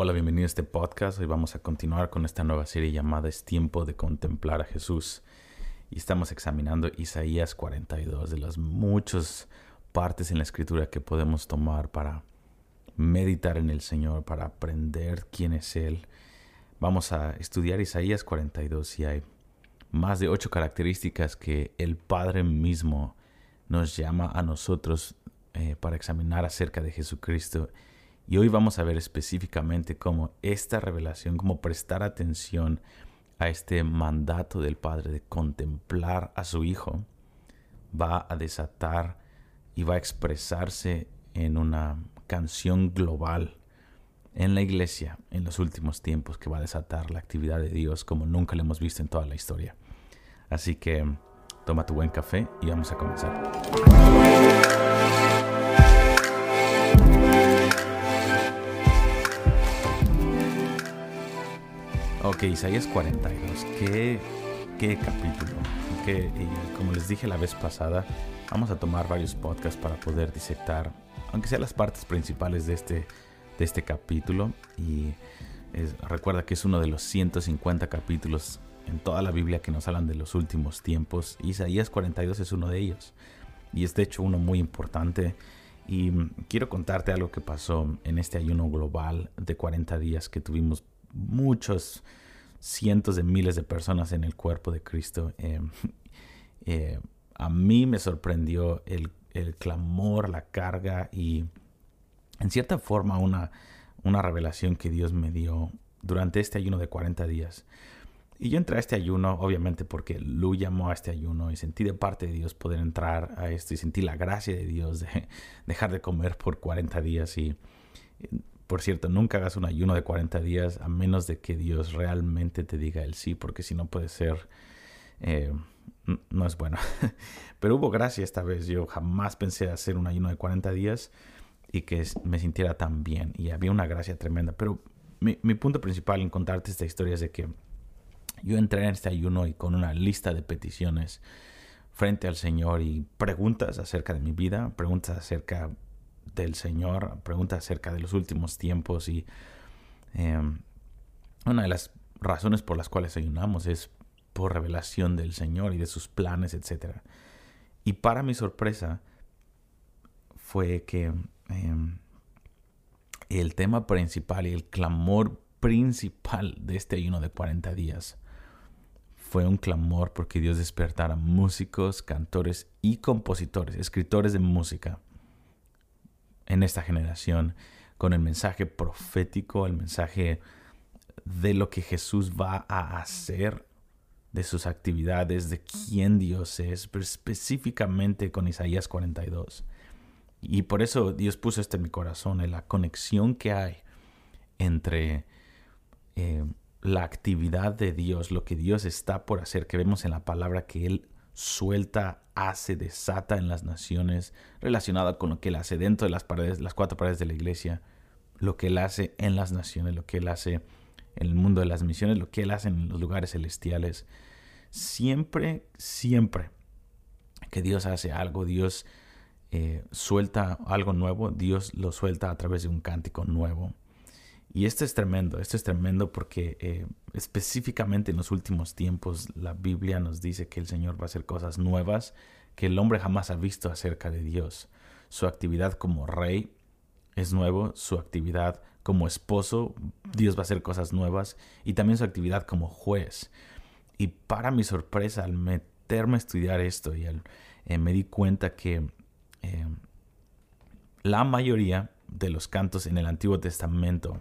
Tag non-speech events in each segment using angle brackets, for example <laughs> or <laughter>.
Hola, bienvenido a este podcast. Hoy vamos a continuar con esta nueva serie llamada Es tiempo de contemplar a Jesús. Y estamos examinando Isaías 42, de las muchas partes en la escritura que podemos tomar para meditar en el Señor, para aprender quién es Él. Vamos a estudiar Isaías 42 y hay más de ocho características que el Padre mismo nos llama a nosotros eh, para examinar acerca de Jesucristo y hoy vamos a ver específicamente cómo esta revelación, cómo prestar atención a este mandato del Padre de contemplar a su Hijo, va a desatar y va a expresarse en una canción global en la iglesia en los últimos tiempos que va a desatar la actividad de Dios como nunca lo hemos visto en toda la historia. Así que toma tu buen café y vamos a comenzar. Ok, Isaías 42. ¿Qué, qué capítulo? y como les dije la vez pasada, vamos a tomar varios podcasts para poder disectar, aunque sean las partes principales de este, de este capítulo. Y recuerda que es uno de los 150 capítulos en toda la Biblia que nos hablan de los últimos tiempos. Isaías 42 es uno de ellos. Y es de hecho uno muy importante. Y quiero contarte algo que pasó en este ayuno global de 40 días que tuvimos muchos cientos de miles de personas en el cuerpo de Cristo. Eh, <laughs> eh, a mí me sorprendió el, clamor, la carga y en cierta forma una, una revelación que Dios me dio durante este ayuno de 40 días. Y yo entré a este ayuno, obviamente, porque Lu llamó a este ayuno y sentí de parte de Dios poder entrar a esto y sentí la gracia de Dios de <laughs> dejar de comer por 40 días. Y por cierto, nunca hagas un ayuno de 40 días a menos de que Dios realmente te diga el sí, porque si no puede ser, eh, no es bueno. <laughs> Pero hubo gracia esta vez. Yo jamás pensé hacer un ayuno de 40 días y que me sintiera tan bien. Y había una gracia tremenda. Pero mi, mi punto principal en contarte esta historia es de que yo entré en este ayuno y con una lista de peticiones frente al Señor y preguntas acerca de mi vida, preguntas acerca del Señor, pregunta acerca de los últimos tiempos y em, una de las razones por las cuales ayunamos es por revelación del Señor y de sus planes, etc. Y para mi sorpresa fue que em, el tema principal y el clamor principal de este ayuno de 40 días fue un clamor porque Dios despertara músicos, cantores y compositores, escritores de música en esta generación con el mensaje profético, el mensaje de lo que Jesús va a hacer, de sus actividades, de quién Dios es, específicamente con Isaías 42. Y por eso Dios puso esto en mi corazón, en la conexión que hay entre eh, la actividad de Dios, lo que Dios está por hacer, que vemos en la palabra que Él suelta, hace, desata en las naciones, relacionada con lo que él hace dentro de las paredes, las cuatro paredes de la iglesia, lo que él hace en las naciones, lo que él hace en el mundo de las misiones, lo que él hace en los lugares celestiales. Siempre, siempre que Dios hace algo, Dios eh, suelta algo nuevo, Dios lo suelta a través de un cántico nuevo. Y esto es tremendo, esto es tremendo porque eh, específicamente en los últimos tiempos la Biblia nos dice que el Señor va a hacer cosas nuevas que el hombre jamás ha visto acerca de Dios. Su actividad como rey es nuevo, su actividad como esposo, Dios va a hacer cosas nuevas y también su actividad como juez. Y para mi sorpresa, al meterme a estudiar esto y eh, me di cuenta que eh, la mayoría de los cantos en el Antiguo Testamento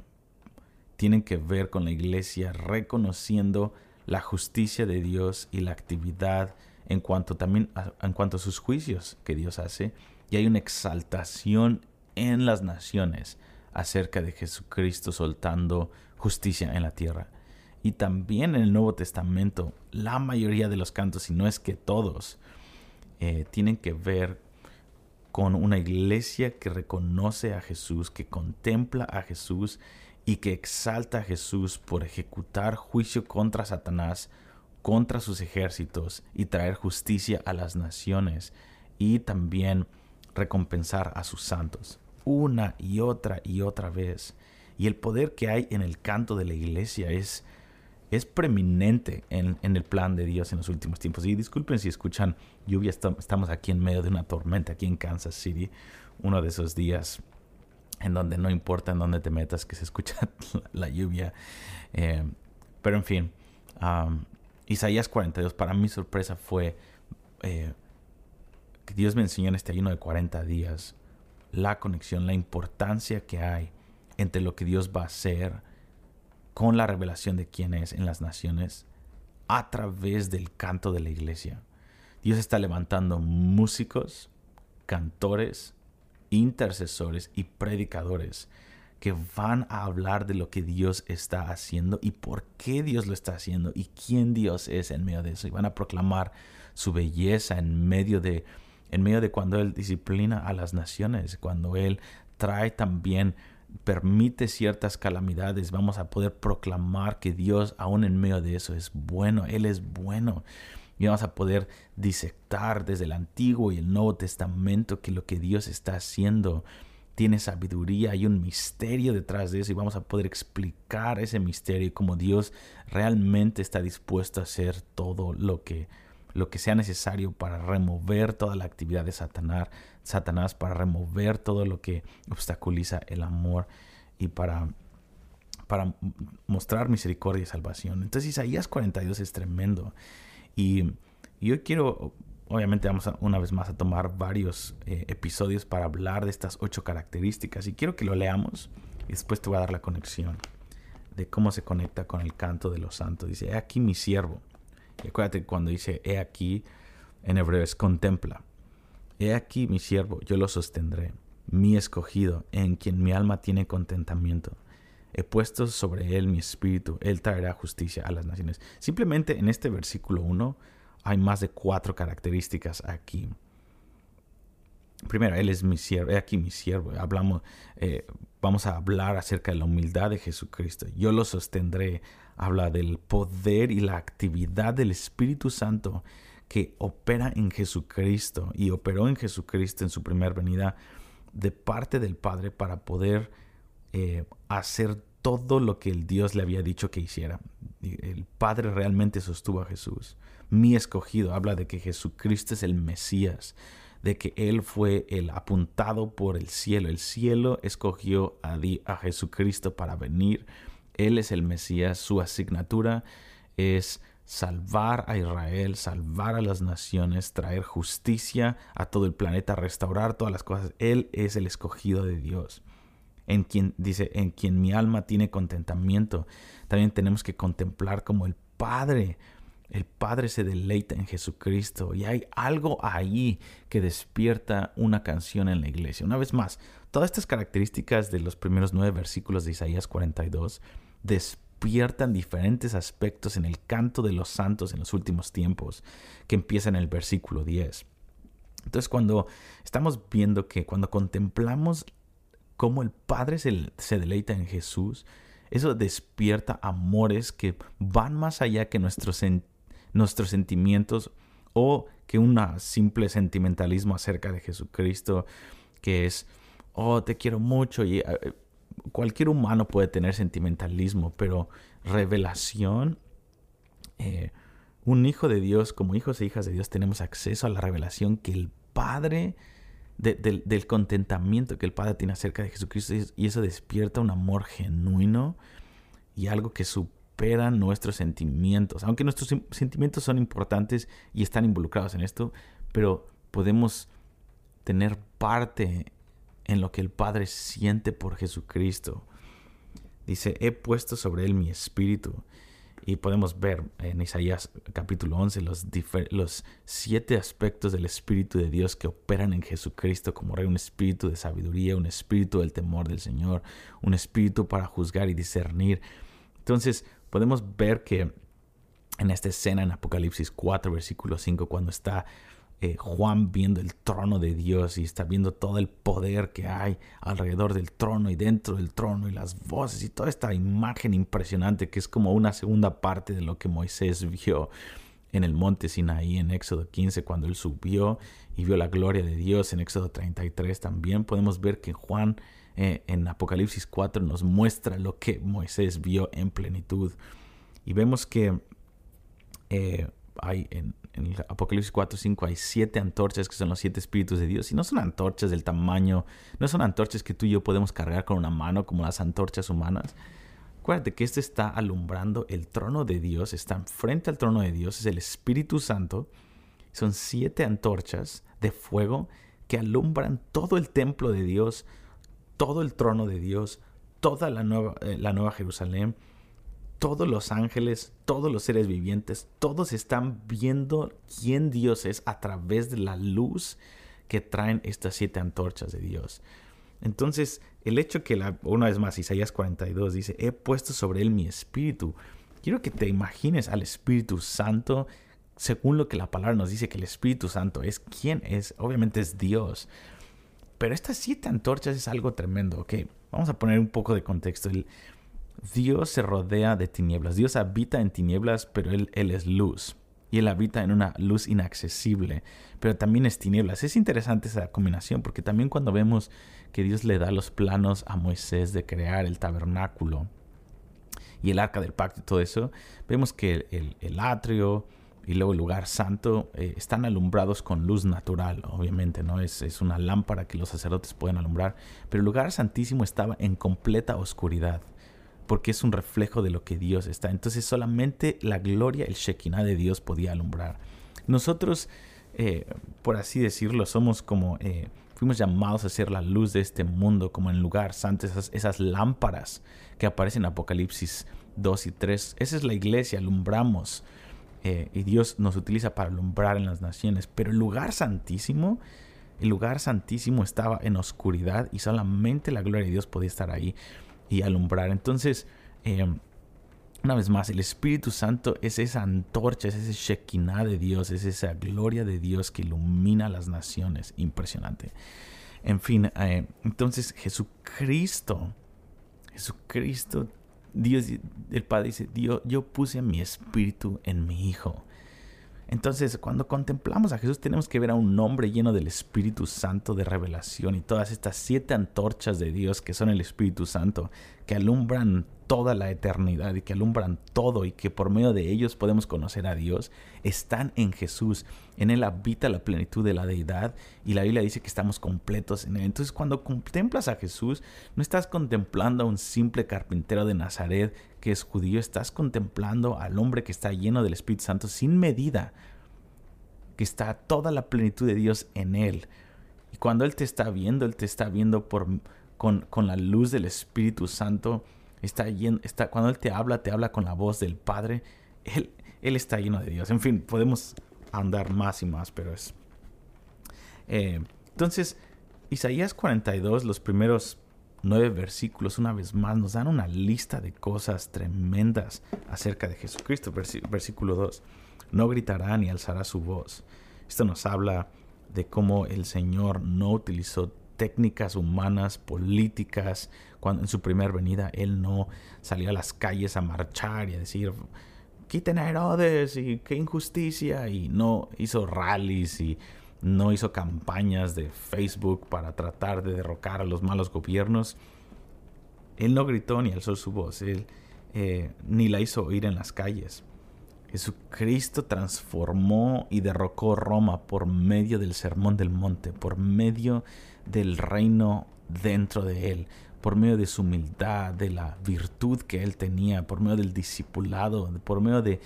tienen que ver con la iglesia reconociendo la justicia de Dios y la actividad en cuanto también a, en cuanto sus juicios que Dios hace y hay una exaltación en las naciones acerca de Jesucristo soltando justicia en la tierra. Y también en el Nuevo Testamento, la mayoría de los cantos, si no es que todos, eh, tienen que ver con una iglesia que reconoce a Jesús, que contempla a Jesús y que exalta a Jesús por ejecutar juicio contra Satanás, contra sus ejércitos y traer justicia a las naciones y también recompensar a sus santos una y otra y otra vez. Y el poder que hay en el canto de la iglesia es, es preeminente en, el plan de Dios en los últimos tiempos. Y disculpen si escuchan lluvia, estamos aquí en medio de una tormenta, aquí en Kansas City, uno de esos días en donde no importa en dónde te metas que se escucha <laughs> la lluvia. Eh, pero en fin, Isaías 42, para mi sorpresa fue eh, que Dios me enseñó en este ayuno de 40 días la conexión, la importancia que hay entre lo que Dios va a hacer con la revelación de quién es en las naciones a través del canto de la iglesia. Dios está levantando músicos, cantores, intercesores y predicadores que van a hablar de lo que Dios está haciendo y por qué Dios lo está haciendo y quién Dios es en medio de eso. Y van a proclamar su belleza en medio de, en medio de cuando Él disciplina a las naciones, cuando Él trae también, permite ciertas calamidades. Vamos a poder proclamar que Dios aún en medio de eso es bueno. Él es bueno. Y vamos a poder disectar desde el Antiguo y el Nuevo Testamento que lo que Dios está haciendo tiene sabiduría, hay un misterio detrás de eso y vamos a poder explicar ese misterio y cómo Dios realmente está dispuesto a hacer todo lo que, lo que sea necesario para remover toda la actividad de Satanás, Satanás, para remover todo lo que obstaculiza el amor y para, para mostrar misericordia y salvación. Entonces Isaías 42 es tremendo. Y yo quiero obviamente vamos una vez más a tomar varios eh, episodios para hablar de estas ocho características y quiero que lo leamos y después te voy a dar la conexión de cómo se conecta con el canto de los santos. Dice, he aquí mi siervo. Y acuérdate cuando dice, he aquí, en hebreo es contempla. He aquí mi siervo, yo lo sostendré, mi escogido, en quien mi alma tiene contentamiento. He puesto sobre él mi espíritu, él traerá justicia a las naciones. Simplemente en este versículo 1 hay más de cuatro características aquí. Primero, Él es mi siervo, he aquí mi siervo. Hablamos, eh, vamos a hablar acerca de la humildad de Jesucristo. Yo lo sostendré. Habla del poder y la actividad del Espíritu Santo que opera en Jesucristo y operó en Jesucristo en su primera venida de parte del Padre para poder eh, hacer todo lo que el Dios le había dicho que hiciera. El Padre realmente sostuvo a Jesús mi escogido. Habla de que Jesucristo es el Mesías, de que Él fue el apuntado por el cielo. El cielo escogió a, a Jesucristo para venir. Él es el Mesías. Su asignatura es salvar a Israel, salvar a las naciones, traer justicia a todo el planeta, restaurar todas las cosas. Él es el escogido de Dios. En quien dice, en quien mi alma tiene contentamiento. También tenemos que contemplar como el Padre el Padre se deleita en Jesucristo y hay algo ahí que despierta una canción en la iglesia. Una vez más, todas estas características de los primeros nueve versículos de Isaías 42 despiertan diferentes aspectos en el canto de los santos en los últimos tiempos, que empieza en el versículo 10. Entonces cuando estamos viendo que cuando contemplamos cómo el Padre se, deleita en Jesús, eso despierta amores que van más allá que nuestros sentimientos nuestros sentimientos o que un simple sentimentalismo acerca de Jesucristo que es, oh, te quiero mucho y eh, cualquier humano puede tener sentimentalismo, pero revelación, eh, un hijo de Dios, como hijos e hijas de Dios, tenemos acceso a la revelación que el Padre, del contentamiento que el Padre tiene acerca de Jesucristo, y eso despierta un amor genuino y algo que su nuestros sentimientos. Aunque nuestros sentimientos son importantes y están involucrados en esto, pero podemos tener parte en lo que el Padre siente por Jesucristo. Dice, he puesto sobre él mi espíritu. Y podemos ver en Isaías capítulo 11 los, siete aspectos del Espíritu de Dios que operan en Jesucristo como Rey, un espíritu de sabiduría, un espíritu del temor del Señor, un espíritu para juzgar y discernir. Entonces, podemos ver que en esta escena en Apocalipsis 4, versículo 5, cuando está eh, Juan viendo el trono de Dios y está viendo todo el poder que hay alrededor del trono y dentro del trono y las voces y toda esta imagen impresionante que es como una segunda parte de lo que Moisés vio en el monte Sinaí en Éxodo 15 cuando él subió y vio la gloria de Dios en Éxodo 33 también podemos ver que Juan eh, en Apocalipsis 4 nos muestra lo que Moisés vio en plenitud. Y vemos que eh, hay en, en Apocalipsis 4, 5 hay siete antorchas que son los siete espíritus de Dios. Y no son antorchas del tamaño, no son antorchas que tú y yo podemos cargar con una mano como las antorchas humanas. Acuérdate que este está alumbrando el trono de Dios, está frente al trono de Dios, es el Espíritu Santo. Son siete antorchas de fuego que alumbran todo el templo de Dios, todo el trono de Dios, toda la nueva, eh, la nueva Jerusalén, todos los ángeles, todos los seres vivientes, todos están viendo quién Dios es a través de la luz que traen estas siete antorchas de Dios. Entonces, el hecho que, una vez más, Isaías 42 dice, he puesto sobre él mi espíritu. Quiero que te imagines al Espíritu Santo, según lo que la palabra nos dice que el Espíritu Santo es, ¿quién es? Obviamente es Dios. Pero estas siete antorchas es algo tremendo, ¿ok? Vamos a poner un poco de contexto. El, Dios se rodea de tinieblas. Dios habita en tinieblas, pero él, es luz. Y Él habita en una luz inaccesible, pero también es tinieblas. Es interesante esa combinación, porque también cuando vemos que Dios le da los planos a Moisés de crear el tabernáculo y el arca del pacto y todo eso, vemos que el, atrio y luego el lugar santo eh, están alumbrados con luz natural, obviamente, ¿no? Es una lámpara que los sacerdotes pueden alumbrar, pero el lugar santísimo estaba en completa oscuridad porque es un reflejo de lo que Dios está. Entonces solamente la gloria, el Shekinah de Dios podía alumbrar. Nosotros, eh, por así decirlo, somos como, eh, fuimos llamados a ser la luz de este mundo, como en lugar santo, esas, lámparas que aparecen en Apocalipsis 2 y 3. Esa es la iglesia, alumbramos. Eh, y Dios nos utiliza para alumbrar en las naciones. Pero el lugar santísimo, el lugar santísimo estaba en oscuridad y solamente la gloria de Dios podía estar ahí y alumbrar. Entonces, eh, una vez más, el Espíritu Santo es esa antorcha, es ese Shekinah de Dios, es esa gloria de Dios que ilumina las naciones. Impresionante. En fin, eh, entonces Jesucristo, Jesucristo, Dios, el Padre dice, Dios, yo puse mi espíritu en mi Hijo. Entonces, cuando contemplamos a Jesús, tenemos que ver a un hombre lleno del Espíritu Santo de revelación y todas estas siete antorchas de Dios que son el Espíritu Santo, que alumbran toda la eternidad y que alumbran todo y que por medio de ellos podemos conocer a Dios, están en Jesús. En Él habita la plenitud de la deidad y la Biblia dice que estamos completos en Él. Entonces cuando contemplas a Jesús, no estás contemplando a un simple carpintero de Nazaret que es judío, estás contemplando al hombre que está lleno del Espíritu Santo sin medida, que está toda la plenitud de Dios en Él. Y cuando Él te está viendo, Él te está viendo por, con, con la luz del Espíritu Santo Está, lleno, está cuando Él te habla, te habla con la voz del Padre. Él, él está lleno de Dios. En fin, podemos andar más y más, pero es... Eh, entonces, Isaías 42, los primeros nueve versículos, una vez más, nos dan una lista de cosas tremendas acerca de Jesucristo. Versículo 2, no gritará ni alzará su voz. Esto nos habla de cómo el Señor no utilizó técnicas humanas, políticas. Cuando en su primera venida él no salió a las calles a marchar y a decir, quiten a Herodes y qué injusticia. Y no hizo rallies y no hizo campañas de Facebook para tratar de derrocar a los malos gobiernos. Él no gritó ni alzó su voz, él eh, ni la hizo oír en las calles. Jesucristo transformó y derrocó Roma por medio del sermón del monte, por medio del reino dentro de él, por medio de su humildad, de la virtud que él tenía, por medio del discipulado, por medio de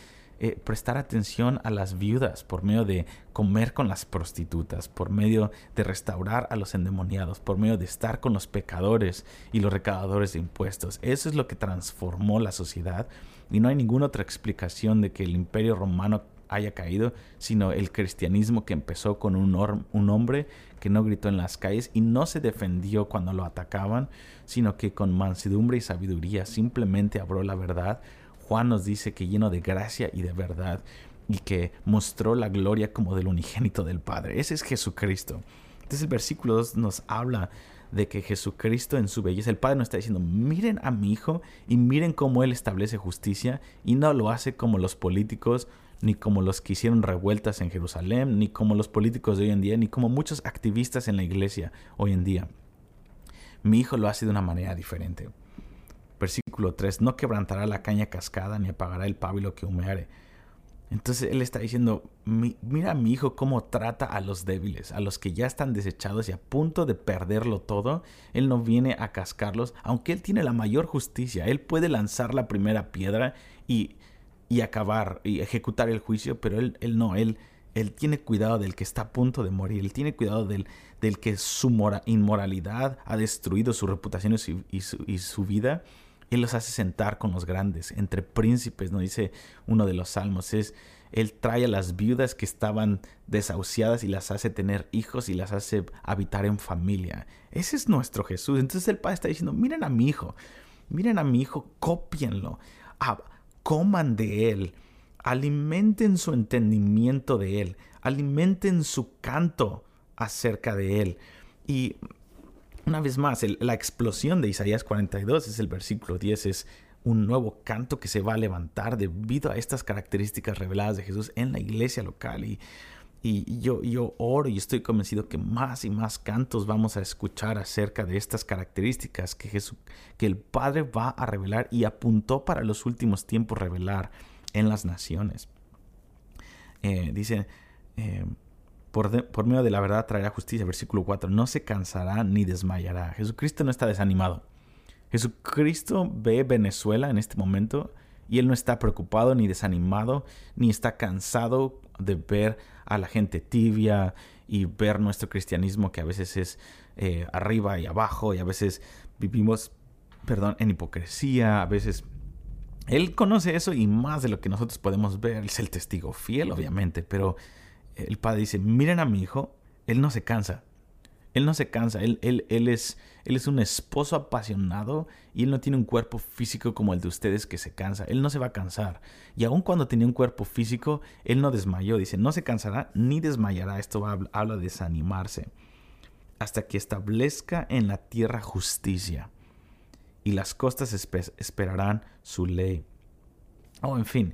eh, prestar atención a las viudas, por medio de comer con las prostitutas, por medio de restaurar a los endemoniados, por medio de estar con los pecadores y los recaudadores de impuestos. Eso es lo que transformó la sociedad y no hay ninguna otra explicación de que el imperio romano haya caído, sino el cristianismo que empezó con un, hombre que no gritó en las calles y no se defendió cuando lo atacaban, sino que con mansedumbre y sabiduría simplemente habló la verdad. Juan nos dice que lleno de gracia y de verdad y que mostró la gloria como del unigénito del Padre. Ese es Jesucristo. Entonces el versículo 2 nos habla de que Jesucristo en su belleza, el Padre nos está diciendo, miren a mi Hijo y miren cómo Él establece justicia y no lo hace como los políticos, ni como los que hicieron revueltas en Jerusalén, ni como los políticos de hoy en día, ni como muchos activistas en la iglesia hoy en día. mi hijo lo hace de una manera diferente. Versículo 3, no quebrantará la caña cascada ni apagará el pábilo que humeare. Entonces él está diciendo, mira a mi hijo cómo trata a los débiles, a los que ya están desechados y a punto de perderlo todo. Él no viene a cascarlos, aunque él tiene la mayor justicia. Él puede lanzar la primera piedra y, y acabar y ejecutar el juicio, pero él, él no, él, él tiene cuidado del que está a punto de morir, él tiene cuidado del, del que su inmoralidad ha destruido su reputación y su, y su vida él los hace sentar con los grandes, entre príncipes, ¿no? Dice uno de los salmos, es, Él trae a las viudas que estaban desahuciadas y las hace tener hijos y las hace habitar en familia. Ese es nuestro Jesús. Entonces el Padre está diciendo, miren a mi hijo, miren a mi hijo, cópienlo, ah, coman de Él, alimenten su entendimiento de Él, alimenten su canto acerca de Él. Y una vez más, la explosión de Isaías 42 es el versículo 10, es un nuevo canto que se va a levantar debido a estas características reveladas de Jesús en la iglesia local. Y, y yo, yo oro y estoy convencido que más y más cantos vamos a escuchar acerca de estas características que, Jesús, que el Padre va a revelar y apuntó para los últimos tiempos revelar en las naciones. Eh, dice, eh, por, medio de la verdad traerá justicia. Versículo 4. No se cansará ni desmayará. Jesucristo no está desanimado. Jesucristo ve Venezuela en este momento y él no está preocupado ni desanimado ni está cansado de ver a la gente tibia y ver nuestro cristianismo que a veces es eh, arriba y abajo y a veces vivimos, perdón, en hipocresía, a veces él conoce eso y más de lo que nosotros podemos ver. Es el testigo fiel, obviamente, pero el padre dice, miren a mi hijo, él no se cansa. Él no se cansa, él, él, él, es, él es un esposo apasionado y él no tiene un cuerpo físico como el de ustedes que se cansa. Él no se va a cansar. Y aun cuando tenía un cuerpo físico, él no desmayó. Dice, no se cansará ni desmayará. Esto habla de desanimarse. Hasta que establezca en la tierra justicia. Y las costas esperarán su ley. Oh, en fin,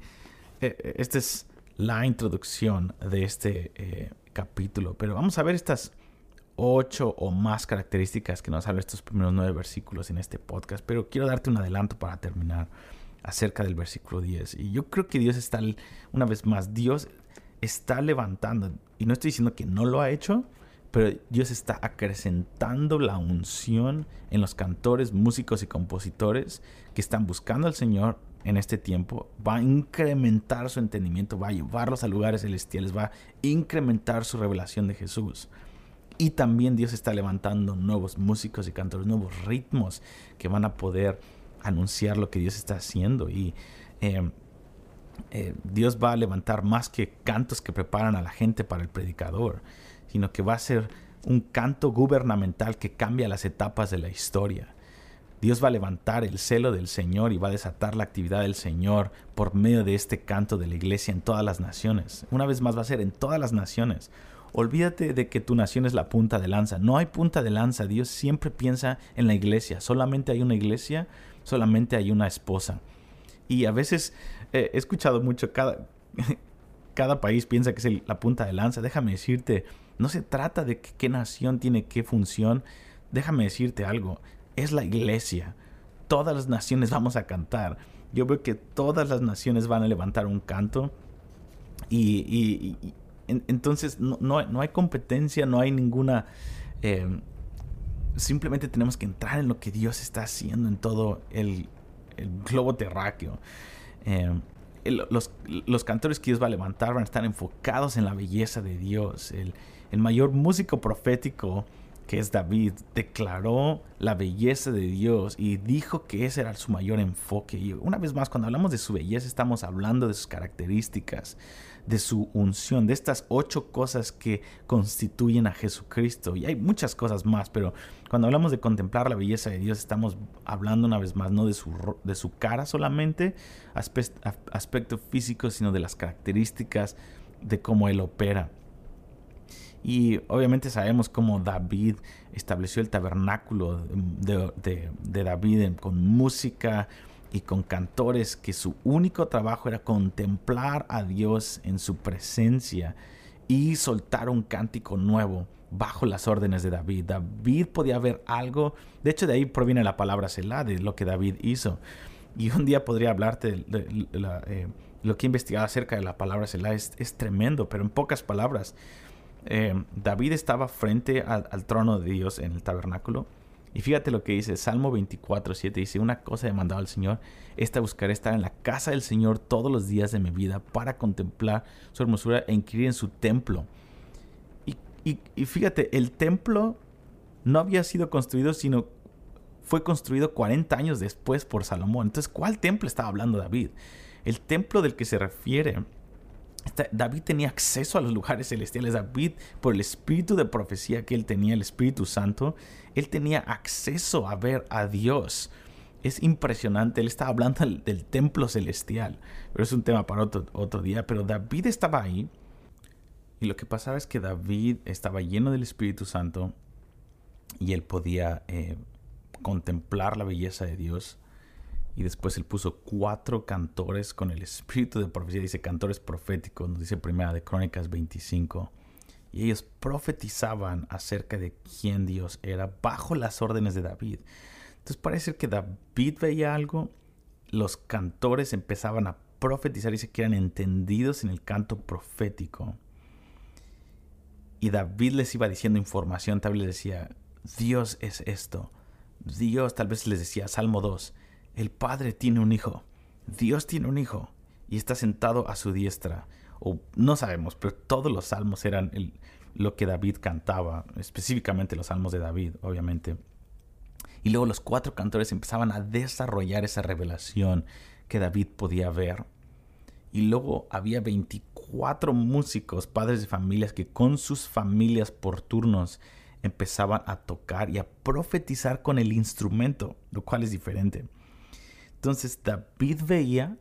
eh, eh, este es la introducción de este eh, capítulo. Pero vamos a ver estas ocho o más características que nos hablan estos primeros nueve versículos en este podcast. Pero quiero darte un adelanto para terminar acerca del versículo 10. Y yo creo que Dios está, una vez más, Dios está levantando, y no estoy diciendo que no lo ha hecho, pero Dios está acrecentando la unción en los cantores, músicos y compositores que están buscando al Señor en este tiempo, va a incrementar su entendimiento, va a llevarlos a lugares celestiales, va a incrementar su revelación de Jesús. Y también Dios está levantando nuevos músicos y cantores, nuevos ritmos que van a poder anunciar lo que Dios está haciendo. Y eh, eh, Dios va a levantar más que cantos que preparan a la gente para el predicador, sino que va a ser un canto gubernamental que cambia las etapas de la historia. Dios va a levantar el celo del Señor y va a desatar la actividad del Señor por medio de este canto de la iglesia en todas las naciones. Una vez más va a ser en todas las naciones. Olvídate de que tu nación es la punta de lanza. No hay punta de lanza. Dios siempre piensa en la iglesia. Solamente hay una iglesia, solamente hay una esposa. Y a veces eh, he escuchado mucho, cada, <laughs> cada país piensa que es la punta de lanza. Déjame decirte, no se trata de qué nación tiene qué función. Déjame decirte algo es la iglesia. Todas las naciones vamos a cantar. Yo veo que todas las naciones van a levantar un canto. Y, entonces no, hay competencia, no hay ninguna... Em, simplemente tenemos que entrar en lo que Dios está haciendo en todo el, globo terráqueo. Em, los, los, cantores que Dios va a levantar van a estar enfocados en la belleza de Dios. El, el mayor músico profético que es David, declaró la belleza de Dios y dijo que ese era su mayor enfoque. Y una vez más, cuando hablamos de su belleza, estamos hablando de sus características, de su unción, de estas ocho cosas que constituyen a Jesucristo. Y hay muchas cosas más, pero cuando hablamos de contemplar la belleza de Dios, estamos hablando una vez más no de su, de su cara solamente, aspecto físico, sino de las características de cómo Él opera. Y obviamente sabemos cómo David estableció el tabernáculo de, David con música y con cantores, que su único trabajo era contemplar a Dios en su presencia y soltar un cántico nuevo bajo las órdenes de David. David podía ver algo, de hecho de ahí proviene la palabra Selah, de lo que David hizo. Y un día podría hablarte de, eh, lo que he investigado acerca de la palabra Selah, es, tremendo, pero en pocas palabras. Eh, David estaba frente al trono de Dios en el tabernáculo y fíjate lo que dice Salmo 24, 7. Dice, una cosa he mandado al Señor, esta buscaré estar en la casa del Señor todos los días de mi vida para contemplar su hermosura e inquirir en su templo. Y, fíjate, el templo no había sido construido, sino fue construido 40 años después por Salomón. Entonces, ¿cuál templo estaba hablando David? El templo del que se refiere David tenía acceso a los lugares celestiales. David, por el espíritu de profecía que él tenía, el Espíritu Santo, él tenía acceso a ver a Dios. Es impresionante, él estaba hablando del, templo celestial, pero es un tema para otro, otro día. Pero David estaba ahí y lo que pasaba es que David estaba lleno del Espíritu Santo y él podía eh, contemplar la belleza de Dios y después él puso cuatro cantores con el espíritu de profecía, dice cantores proféticos, nos dice primera de Crónicas 25. Y ellos profetizaban acerca de quién Dios era bajo las órdenes de David. Entonces parece que David veía algo, los cantores empezaban a profetizar, dice que eran entendidos en el canto profético. Y David les iba diciendo información, tal vez les decía, Dios es esto. Dios tal vez les decía, Salmo 2, el Padre tiene un hijo, Dios tiene un hijo y está sentado a su diestra. O no sabemos, pero todos los salmos eran lo que David cantaba, específicamente los salmos de David, obviamente. Y luego los cuatro cantores empezaban a desarrollar esa revelación que David podía ver. Y luego había 24 músicos, padres de familias, que con sus familias por turnos empezaban a tocar y a profetizar con el instrumento, lo cual es diferente. Entonces David veía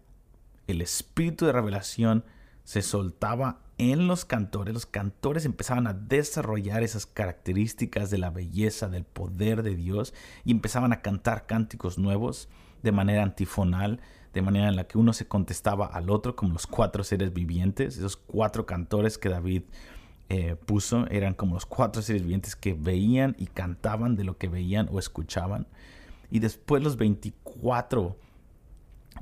el espíritu de revelación se soltaba en los cantores, los cantores empezaban a desarrollar esas características de la belleza, del poder de Dios y empezaban a cantar cánticos nuevos de manera antifonal, de manera en la que uno se contestaba al otro como los cuatro seres vivientes, esos cuatro cantores que David eh, puso eran como los cuatro seres vivientes que veían y cantaban de lo que veían o escuchaban. Y después los 24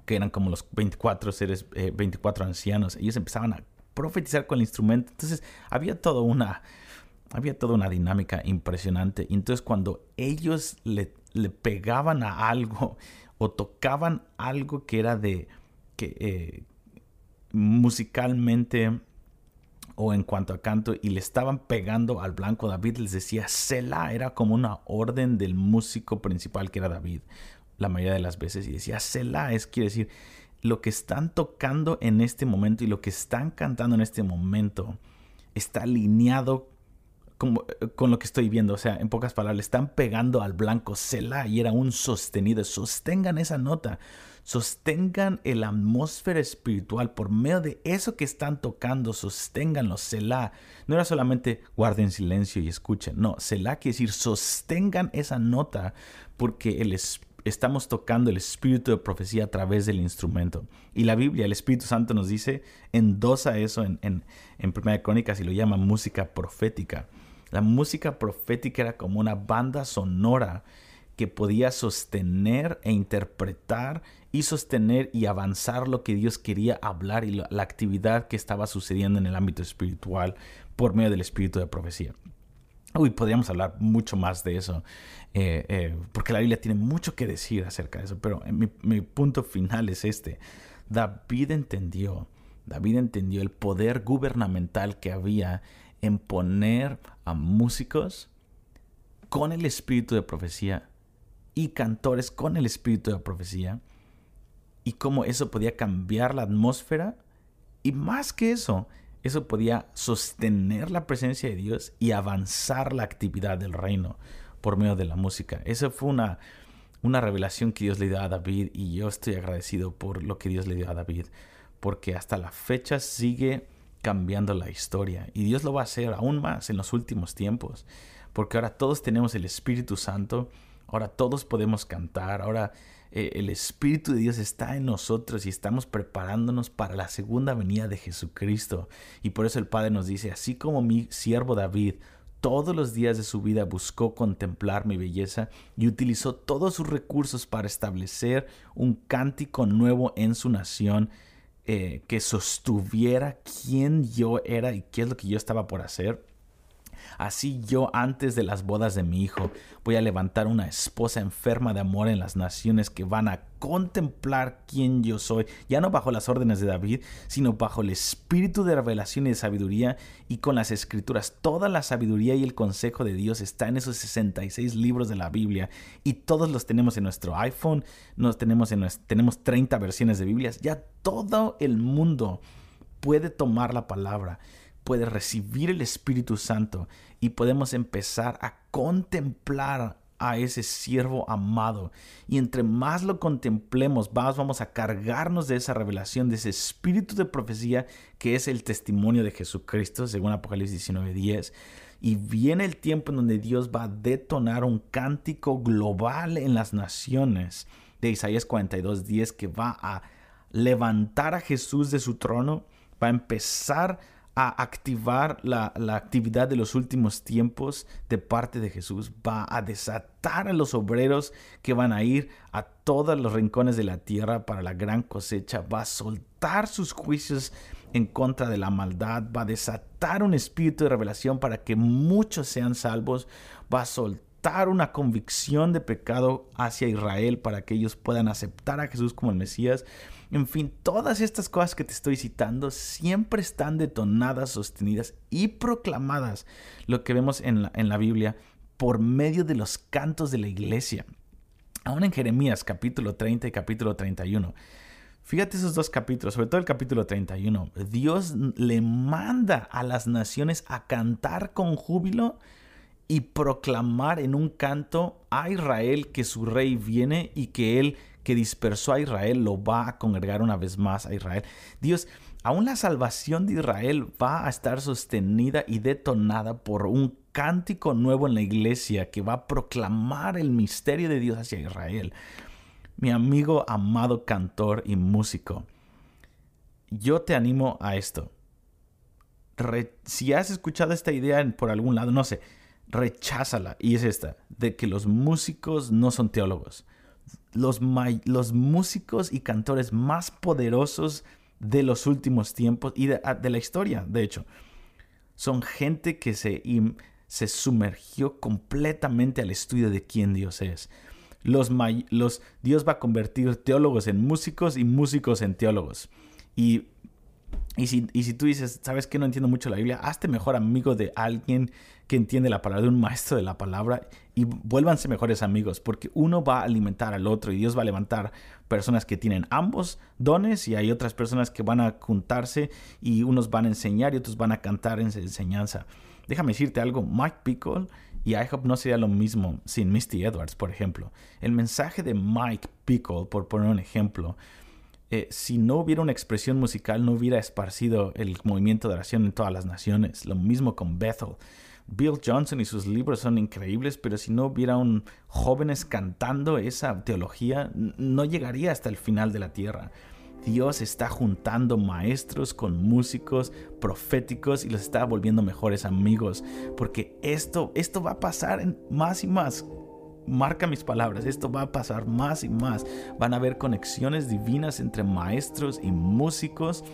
que eran como los 24 seres, 24 eh, ancianos, ellos empezaban a profetizar con el instrumento. Entonces había toda una, había toda una dinámica impresionante. entonces cuando ellos le, le, pegaban a algo <laughs> o tocaban algo que era de, que eh, musicalmente o en cuanto a canto y le estaban pegando al blanco David les decía Selah era como una orden del músico principal que era David la mayoría de las veces y decía Selah es quiere decir lo que están tocando en este momento y lo que están cantando en este momento está alineado con, con lo que estoy viendo. O sea, en pocas palabras, están pegando al blanco Selah y era un sostenido. Sostengan esa nota. Sostengan el atmósfera espiritual por medio de eso que están tocando. Sosténganlo. Selah. No era solamente guarden silencio y escuchen. No, Selah quiere decir sostengan esa nota porque el Espíritu estamos tocando el espíritu de profecía a través del instrumento. Y la Biblia, el Espíritu Santo nos dice, endosa eso en, en, en Primera Crónicas y lo llama música profética. La música profética era como una banda sonora que podía sostener e interpretar y sostener y avanzar lo que Dios quería hablar y la actividad que estaba sucediendo en el ámbito espiritual por medio del espíritu de profecía. Uy, podríamos hablar mucho más de eso, eh, eh, porque la Biblia tiene mucho que decir acerca de eso, pero mi, mi punto final es este. David entendió, David entendió el poder gubernamental que había en poner a músicos con el espíritu de profecía y cantores con el espíritu de profecía y cómo eso podía cambiar la atmósfera y más que eso, eso podía sostener la presencia de Dios y avanzar la actividad del reino por medio de la música. Esa fue una, una revelación que Dios le dio a David y yo estoy agradecido por lo que Dios le dio a David, porque hasta la fecha sigue cambiando la historia y Dios lo va a hacer aún más en los últimos tiempos, porque ahora todos tenemos el Espíritu Santo, ahora todos podemos cantar, ahora eh, el Espíritu de Dios está en nosotros y estamos preparándonos para la segunda venida de Jesucristo. Y por eso el Padre nos dice, así como mi siervo David todos los días de su vida buscó contemplar mi belleza y utilizó todos sus recursos para establecer un cántico nuevo en su nación eh, que sostuviera quién yo era y qué es lo que yo estaba por hacer. Así yo antes de las bodas de mi hijo voy a levantar una esposa enferma de amor en las naciones que van a contemplar quién yo soy, ya no bajo las órdenes de David, sino bajo el espíritu de revelación y de sabiduría y con las escrituras. Toda la sabiduría y el consejo de Dios está en esos 66 libros de la Biblia y todos los tenemos en nuestro iPhone, nos tenemos, en, tenemos 30 versiones de Biblias, ya todo el mundo puede tomar la palabra puede recibir el Espíritu Santo y podemos empezar a contemplar a ese siervo amado. Y entre más lo contemplemos, más vamos a cargarnos de esa revelación, de ese espíritu de profecía que es el testimonio de Jesucristo, según Apocalipsis 19:10. Y viene el tiempo en donde Dios va a detonar un cántico global en las naciones de Isaías 42:10 que va a levantar a Jesús de su trono, va a empezar a activar la, actividad de los últimos tiempos de parte de Jesús, va a desatar a los obreros que van a ir a todos los rincones de la tierra para la gran cosecha, va a soltar sus juicios en contra de la maldad, va a desatar un espíritu de revelación para que muchos sean salvos, va a soltar una convicción de pecado hacia Israel para que ellos puedan aceptar a Jesús como el Mesías en fin, todas estas cosas que te estoy citando siempre están detonadas, sostenidas y proclamadas, lo que vemos en la, Biblia, por medio de los cantos de la iglesia. Aún en Jeremías capítulo 30 y capítulo 31. Fíjate esos dos capítulos, sobre todo el capítulo 31. Dios le manda a las naciones a cantar con júbilo y proclamar en un canto a Israel que su rey viene y que él que dispersó a Israel lo va a congregar una vez más a Israel. Dios, aún la salvación de Israel va a estar sostenida y detonada por un cántico nuevo en la iglesia que va a proclamar el misterio de Dios hacia Israel. Mi amigo amado cantor y músico, yo te animo a esto. si has escuchado esta idea por algún lado, no sé, recházala. Y es esta, de que los músicos no son teólogos los, los músicos y cantores más poderosos de los últimos tiempos y de, ah, la historia, de hecho. Son gente que se, se sumergió completamente al estudio de quién Dios es. Los, los, Dios va a convertir teólogos en músicos y músicos en teólogos. Y y si, y si, tú dices, ¿sabes que no entiendo mucho la Biblia? Hazte mejor amigo de alguien que entiende la palabra, de un maestro de la palabra y vuélvanse mejores amigos, porque uno va a alimentar al otro y Dios va a levantar personas que tienen ambos dones y hay otras personas que van a juntarse y unos van a enseñar y otros van a cantar en enseñanza. Déjame decirte algo, Mike Pickle y IHOP no sería lo mismo sin Misty Edwards, por ejemplo. El mensaje de Mike Pickle, por poner un ejemplo, eh, si no hubiera una expresión musical, no hubiera esparcido el movimiento de oración en todas las naciones. Lo mismo con Bethel. Bill Johnson y sus libros son increíbles, pero si no hubiera un jóvenes cantando esa teología, no llegaría hasta el final de la tierra. Dios está juntando maestros con músicos proféticos y los está volviendo mejores amigos, porque esto, esto va a pasar en más y más marca mis palabras, esto va a pasar más y más. Van a haber conexiones divinas entre maestros y músicos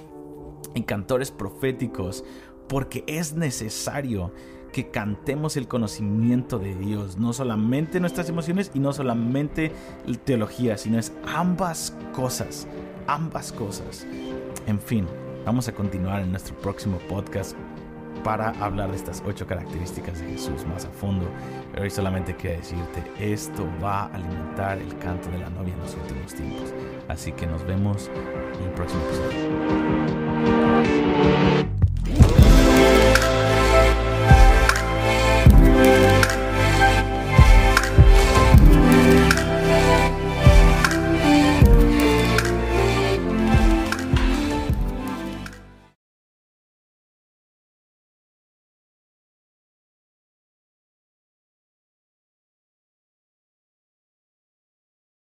y cantores proféticos, porque es necesario que cantemos el conocimiento de Dios, no solamente nuestras emociones y no solamente teología, sino es ambas cosas, ambas cosas. En fin, vamos a continuar en nuestro próximo podcast para hablar de estas ocho características de Jesús más a fondo. Pero hoy solamente quiero decirte, esto va a alimentar el canto de la novia en los últimos tiempos. Así que nos vemos en el próximo episodio.